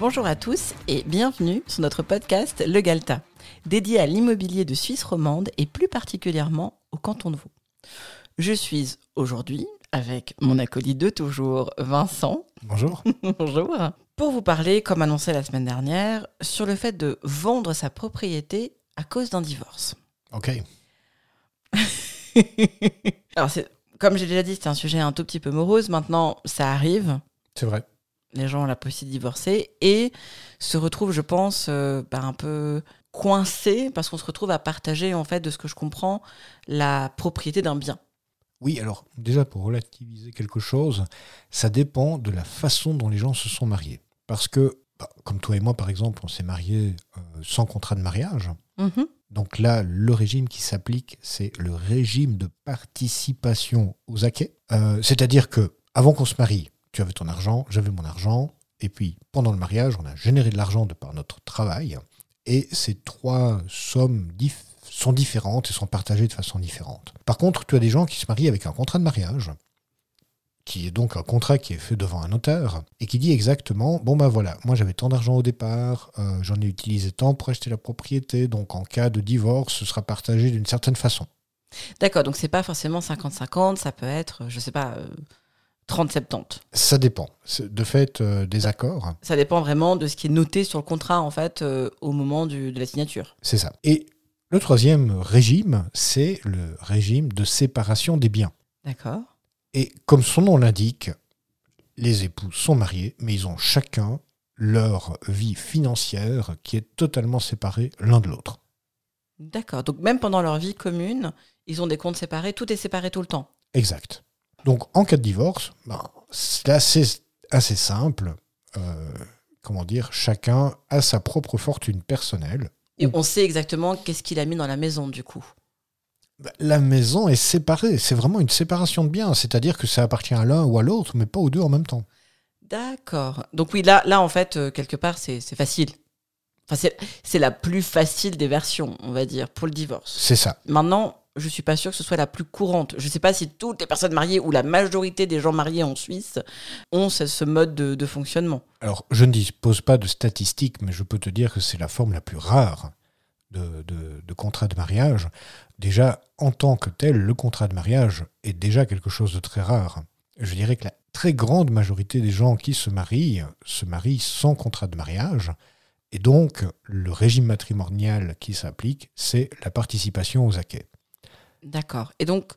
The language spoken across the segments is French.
Bonjour à tous et bienvenue sur notre podcast Le Galta, dédié à l'immobilier de Suisse romande et plus particulièrement au canton de Vaud. Je suis aujourd'hui avec mon acolyte de toujours, Vincent. Bonjour. Bonjour. Pour vous parler, comme annoncé la semaine dernière, sur le fait de vendre sa propriété à cause d'un divorce. Ok. Alors, comme j'ai déjà dit, c'est un sujet un tout petit peu morose. Maintenant, ça arrive. C'est vrai. Les gens ont la possibilité de divorcer et se retrouvent, je pense, euh, bah, un peu coincés parce qu'on se retrouve à partager, en fait, de ce que je comprends, la propriété d'un bien. Oui, alors déjà pour relativiser quelque chose, ça dépend de la façon dont les gens se sont mariés. Parce que, bah, comme toi et moi par exemple, on s'est mariés euh, sans contrat de mariage. Mhm. Donc là, le régime qui s'applique, c'est le régime de participation aux acquets. Euh, C'est-à-dire que avant qu'on se marie, tu ton argent, j'avais mon argent, et puis pendant le mariage, on a généré de l'argent de par notre travail, et ces trois sommes sont différentes et sont partagées de façon différente. Par contre, tu as des gens qui se marient avec un contrat de mariage, qui est donc un contrat qui est fait devant un notaire, et qui dit exactement, bon ben voilà, moi j'avais tant d'argent au départ, euh, j'en ai utilisé tant pour acheter la propriété, donc en cas de divorce, ce sera partagé d'une certaine façon. D'accord, donc c'est pas forcément 50-50, ça peut être, je sais pas, euh, 30-70. Ça dépend. De fait euh, des accords, Ça dépend vraiment de ce qui est noté sur le contrat, en fait, euh, au moment du- de la signature. c'est ça. Et le troisième régime, c'est le régime de séparation des biens. D'accord. Et comme son nom l'indique, les époux sont mariés, mais ils ont chacun leur vie financière qui est totalement séparée l'un de l'autre. D'accord. Donc même pendant leur vie commune, ils ont des comptes séparés, tout est séparé tout le temps. Exact. Donc en cas de divorce, ben, c'est assez, assez simple. Euh, comment dire, chacun a sa propre fortune personnelle. Et on sait exactement qu'est-ce qu'il a mis dans la maison, du coup. Ben, La maison est séparée, c'est vraiment une séparation de biens, c'est-à-dire que ça appartient à l'un ou à l'autre, mais pas aux deux en même temps. D'accord. Donc oui, là, là en fait, euh, quelque part, c'est facile. Enfin, c'est- c'est la plus facile des versions, on va dire, pour le divorce. C'est ça. Maintenant, je suis pas sûre que ce soit la plus courante. Je sais pas si toutes les personnes mariées ou la majorité des gens mariés en Suisse ont ce, mode de, fonctionnement. Alors, je ne dispose pas de statistiques, mais je peux te dire que c'est la forme la plus rare de, de- de contrat de mariage. Déjà, en tant que tel, le contrat de mariage est déjà quelque chose de très rare. Je dirais que la très grande majorité des gens qui se marient se marient sans contrat de mariage. Et donc, le régime matrimonial qui s'applique, c'est la participation aux acquets. D'accord. Et donc,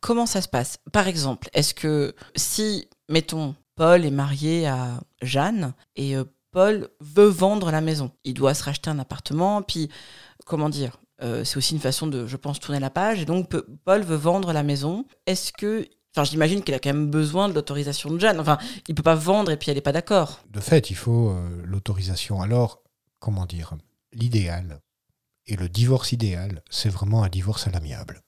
comment ça se passe? Par exemple, est-ce que si, mettons, Paul est marié à Jeanne et euh, Paul veut vendre la maison, il doit se racheter un appartement, puis, comment dire euh, c'est aussi une façon de, je pense, tourner la page. Et donc, Paul veut vendre la maison. Est-ce que. Enfin, j'imagine qu'il a quand même besoin de l'autorisation de Jeanne. Enfin, il peut pas vendre et puis elle n'est pas d'accord. De fait, il faut euh, l'autorisation. Alors, comment dire? L'idéal et le divorce idéal, c'est vraiment un divorce à l'amiable.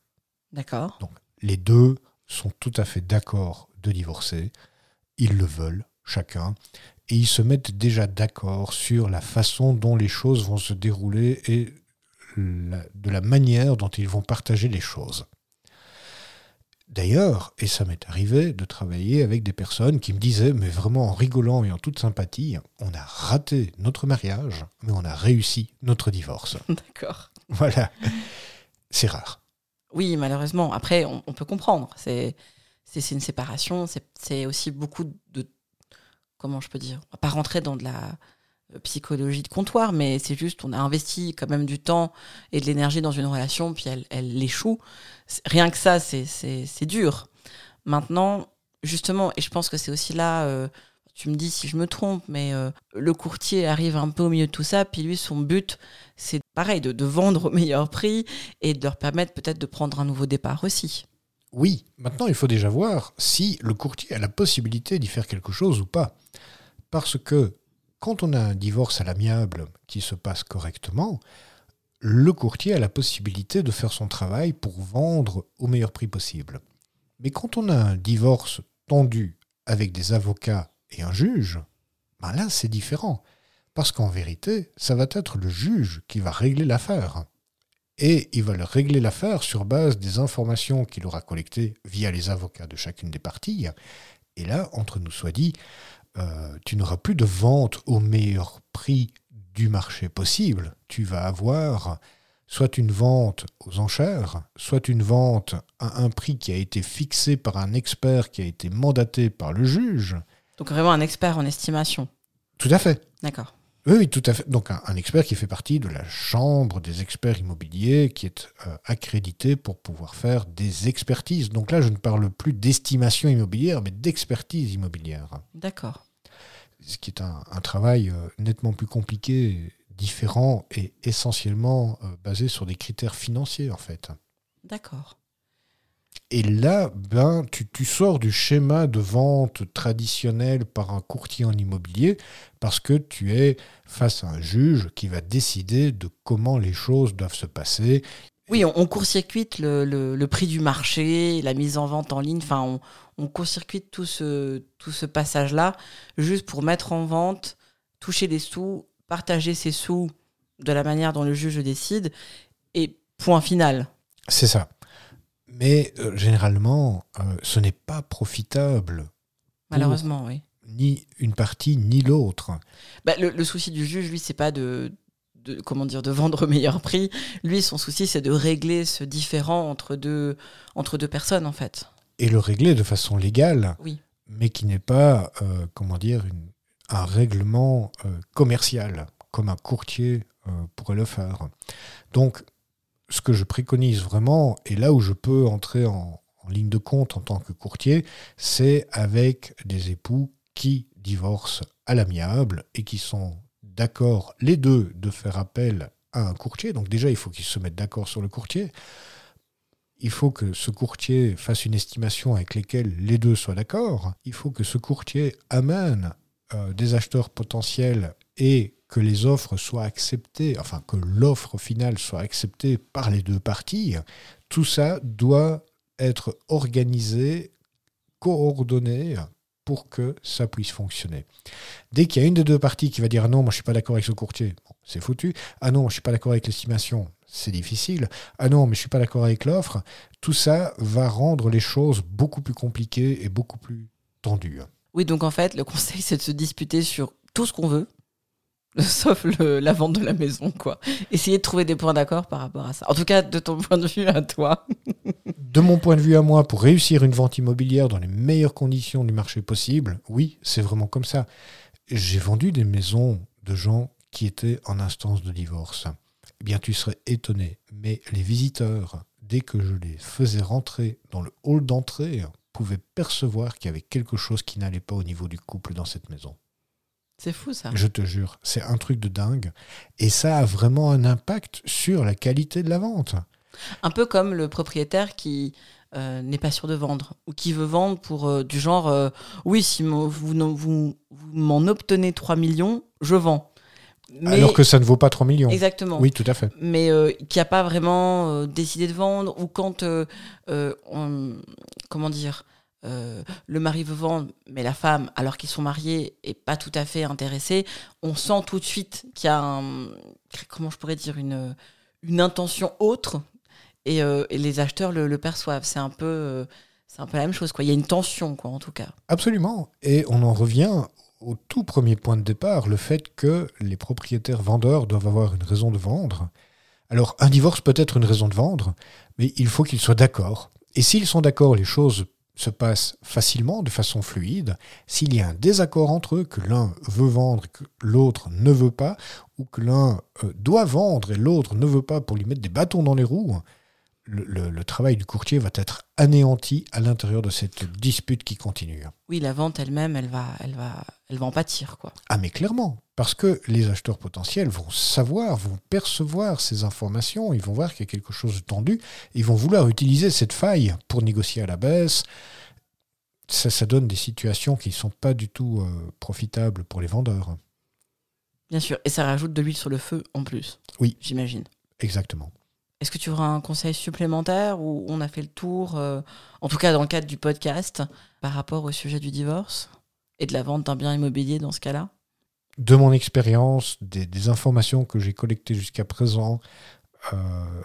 D'accord. Les deux sont tout à fait d'accord de divorcer. Ils le veulent, chacun. Et ils se mettent déjà d'accord sur la façon dont les choses vont se dérouler et la- de la manière dont ils vont partager les choses. D'ailleurs, et ça m'est arrivé de travailler avec des personnes qui me disaient, mais vraiment en rigolant et en toute sympathie, on a raté notre mariage, mais on a réussi notre divorce. D'accord. Voilà. C'est rare. Oui, malheureusement. Après, on, on peut comprendre. C'est une séparation. C'est aussi beaucoup de. Comment je peux dire On va pas rentrer dans de la psychologie de comptoir, mais c'est juste, on a investi quand même du temps et de l'énergie dans une relation, puis elle, elle échoue. Rien que ça, c'est dur. Maintenant, justement, et je pense que c'est aussi là. euh, tu me dis si je me trompe, mais euh, le courtier arrive un peu au milieu de tout ça, puis lui, son but, c'est pareil, de, de vendre au meilleur prix et de leur permettre peut-être de prendre un nouveau départ aussi. Oui, maintenant il faut déjà voir si le courtier a la possibilité d'y faire quelque chose ou pas. Parce que quand on a un divorce à l'amiable qui se passe correctement, le courtier a la possibilité de faire son travail pour vendre au meilleur prix possible. Mais quand on a un divorce tendu avec des avocats et un juge, ben là c'est différent. Parce qu'en vérité, ça va être le juge qui va régler l'affaire. Et il va le régler l'affaire sur base des informations qu'il aura collectées via les avocats de chacune des parties. Et là, entre nous soit dit, euh, tu n'auras plus de vente au meilleur prix du marché possible. Tu vas avoir soit une vente aux enchères, soit une vente à un prix qui a été fixé par un expert qui a été mandaté par le juge. Donc vraiment un expert en estimation. Tout à fait. D'accord. Oui, oui, tout à fait. Donc un, un expert qui fait partie de la chambre des experts immobiliers, qui est euh, accrédité pour pouvoir faire des expertises. Donc là, je ne parle plus d'estimation immobilière, mais d'expertise immobilière. D'accord. Ce qui est un, un travail euh, nettement plus compliqué, différent et essentiellement euh, basé sur des critères financiers, en fait. D'accord. Et là, ben, tu, tu sors du schéma de vente traditionnel par un courtier en immobilier parce que tu es face à un juge qui va décider de comment les choses doivent se passer. Oui, on, on court-circuite le, le- le prix du marché, la mise en vente en ligne. Enfin, on, on court-circuite tout ce, tout ce passage-là juste pour mettre en vente, toucher des sous, partager ces sous de la manière dont le juge décide. Et point final. C'est ça. Mais euh, généralement, euh, ce n'est pas profitable, Malheureusement, oui. ni une partie ni l'autre. Bah, le, le souci du juge, lui, c'est pas de, de comment dire de vendre au meilleur prix. Lui, son souci, c'est de régler ce différent entre deux entre deux personnes, en fait. Et le régler de façon légale, Oui. mais qui n'est pas, euh, comment dire, une- un règlement euh, commercial, comme un courtier euh, pourrait le faire. Donc, ce que je préconise vraiment, et là où je peux entrer en, en ligne de compte en tant que courtier, c'est avec des époux qui divorcent à l'amiable et qui sont d'accord, les deux, de faire appel à un courtier. Donc déjà, il faut qu'ils se mettent d'accord sur le courtier. Il faut que ce courtier fasse une estimation avec lesquelles les deux soient d'accord. Il faut que ce courtier amène euh, des acheteurs potentiels et que les offres soient acceptées, enfin que l'offre finale soit acceptée par les deux parties. Tout ça doit être organisé, coordonné pour que ça puisse fonctionner. Dès qu'il y a une des deux parties qui va dire ah non, moi je suis pas d'accord avec ce courtier, c'est foutu. Ah non, je suis pas d'accord avec l'estimation, c'est difficile. Ah non, mais je suis pas d'accord avec l'offre. Tout ça va rendre les choses beaucoup plus compliquées et beaucoup plus tendues. Oui, donc en fait, le conseil, c'est de se disputer sur tout ce qu'on veut, sauf la vente de la maison, quoi. Essayer de trouver des points d'accord par rapport à ça. En tout cas, de ton point de vue à toi. De mon point de vue à moi, pour réussir une vente immobilière dans les meilleures conditions du marché possible, oui, c'est vraiment comme ça. J'ai vendu des maisons de gens qui étaient en instance de divorce. Eh bien, tu serais étonné, mais les visiteurs, dès que je les faisais rentrer dans le hall d'entrée, pouvaient percevoir qu'il y avait quelque chose qui n'allait pas au niveau du couple dans cette maison. C'est fou, ça. Je te jure, c'est un truc de dingue. Et ça a vraiment un impact sur la qualité de la vente. Un peu comme le propriétaire qui euh, n'est pas sûr de vendre ou qui veut vendre pour euh, du genre euh, oui, si vous, n'en- vous, vous m'en obtenez 3 millions, je vends. Mais, Alors que ça ne vaut pas 3 millions. Exactement. Oui, tout à fait. mais qui n'a pas vraiment décidé de vendre, ou quand, on- comment dire, euh, le mari veut vendre, mais la femme, alors qu'ils sont mariés, est pas tout à fait intéressée, on sent tout de suite qu'il y a un, comment je pourrais dire, une, une intention autre, et, euh, et les acheteurs le, le perçoivent. C'est un peu, euh, c'est un peu la même chose, quoi. Il y a une tension, quoi, en tout cas. Absolument. Et on en revient au tout premier point de départ, le fait que les propriétaires vendeurs doivent avoir une raison de vendre. Alors, un divorce peut être une raison de vendre, mais il faut qu'ils soient d'accord. Et s'ils sont d'accord, les choses se passent facilement, de façon fluide. S'il y a un désaccord entre eux, que l'un veut vendre et que l'autre ne veut pas, ou que l'un euh, doit vendre et l'autre ne veut pas pour lui mettre des bâtons dans les roues, le, le- le travail du courtier va être anéanti à l'intérieur de cette dispute qui continue. Oui, la vente elle-même, elle va, elle va, elle va en pâtir, quoi. Ah mais clairement, parce que les acheteurs potentiels vont savoir, vont percevoir ces informations, ils vont voir qu'il y a quelque chose de tendu, ils vont vouloir utiliser cette faille pour négocier à la baisse. Ça, ça donne des situations qui ne sont pas du tout euh, profitables pour les vendeurs. Bien sûr. Et ça rajoute de l'huile sur le feu, en plus. Oui. J'imagine. Exactement. Est-ce que tu auras un conseil supplémentaire ou on a fait le tour, euh, en tout cas dans le cadre du podcast, par rapport au sujet du divorce et de la vente d'un bien immobilier dans ce cas-là? De mon expérience, des, informations que j'ai collectées jusqu'à présent, euh,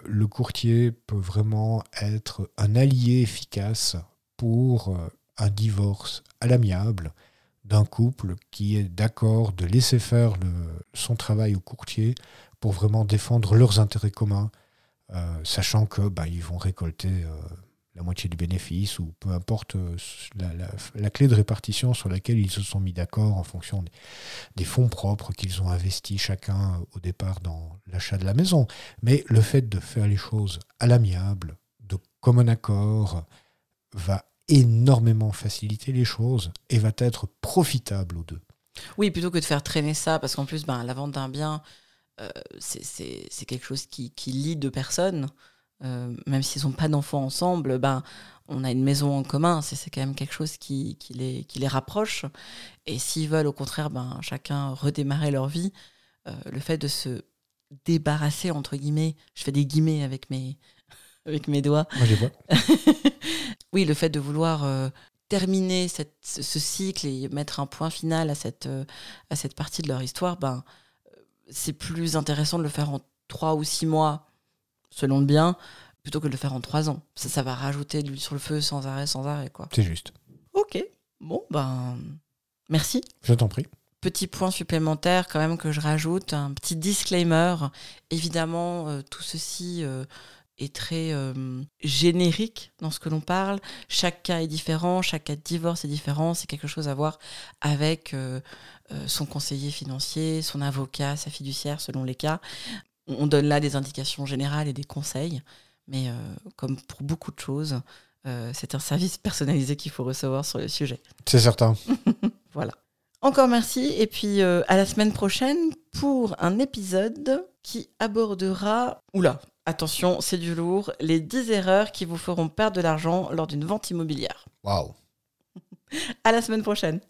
le courtier peut vraiment être un allié efficace pour euh, un divorce à l'amiable d'un couple qui est d'accord de laisser faire son travail au courtier pour vraiment défendre leurs intérêts communs, sachant que bah, ils vont récolter euh, la moitié du bénéfice ou peu importe euh, la, clé de répartition sur laquelle ils se sont mis d'accord en fonction des, fonds propres qu'ils ont investis chacun au départ dans l'achat de la maison. Mais le fait de faire les choses à l'amiable, de commun accord, va énormément faciliter les choses et va être profitable aux deux. Oui, plutôt que de faire traîner ça, parce qu'en plus, ben, la vente d'un bien, euh, c'est- c'est quelque chose qui, qui lie deux personnes. Euh, même s'ils n'ont pas d'enfants ensemble, ben, on a une maison en commun, c'est quand même quelque chose qui, qui les, qui les rapproche. Et s'ils veulent au contraire ben, chacun redémarrer leur vie, euh, le fait de se débarrasser, entre guillemets, je fais des guillemets avec mes, avec mes doigts, Moi, je les vois. oui, le fait de vouloir euh, terminer cette- ce, cycle et mettre un point final à cette, euh, à cette partie de leur histoire, ben, euh, c'est plus intéressant de le faire en trois ou six mois, selon le bien, plutôt que de le faire en trois ans. Ça, ça va rajouter de l'huile sur le feu sans arrêt, sans arrêt. Quoi. C'est juste. Ok, bon, ben, merci. Je t'en prie. Petit point supplémentaire quand même que je rajoute, un petit disclaimer. Évidemment, euh, tout ceci euh, est très euh, générique dans ce que l'on parle. Chaque cas est différent, chaque cas de divorce est différent. C'est quelque chose à voir avec euh, euh, son conseiller financier, son avocat, sa fiduciaire, selon les cas. On on donne là des indications générales et des conseils, mais euh, comme pour beaucoup de choses, c'est un service personnalisé qu'il faut recevoir sur le sujet. C'est certain. Voilà. Encore merci et puis euh, à la semaine prochaine pour un épisode qui abordera, oula, attention, c'est du lourd, les 10 erreurs qui vous feront perdre de l'argent lors d'une vente immobilière. Waouh. À la semaine prochaine.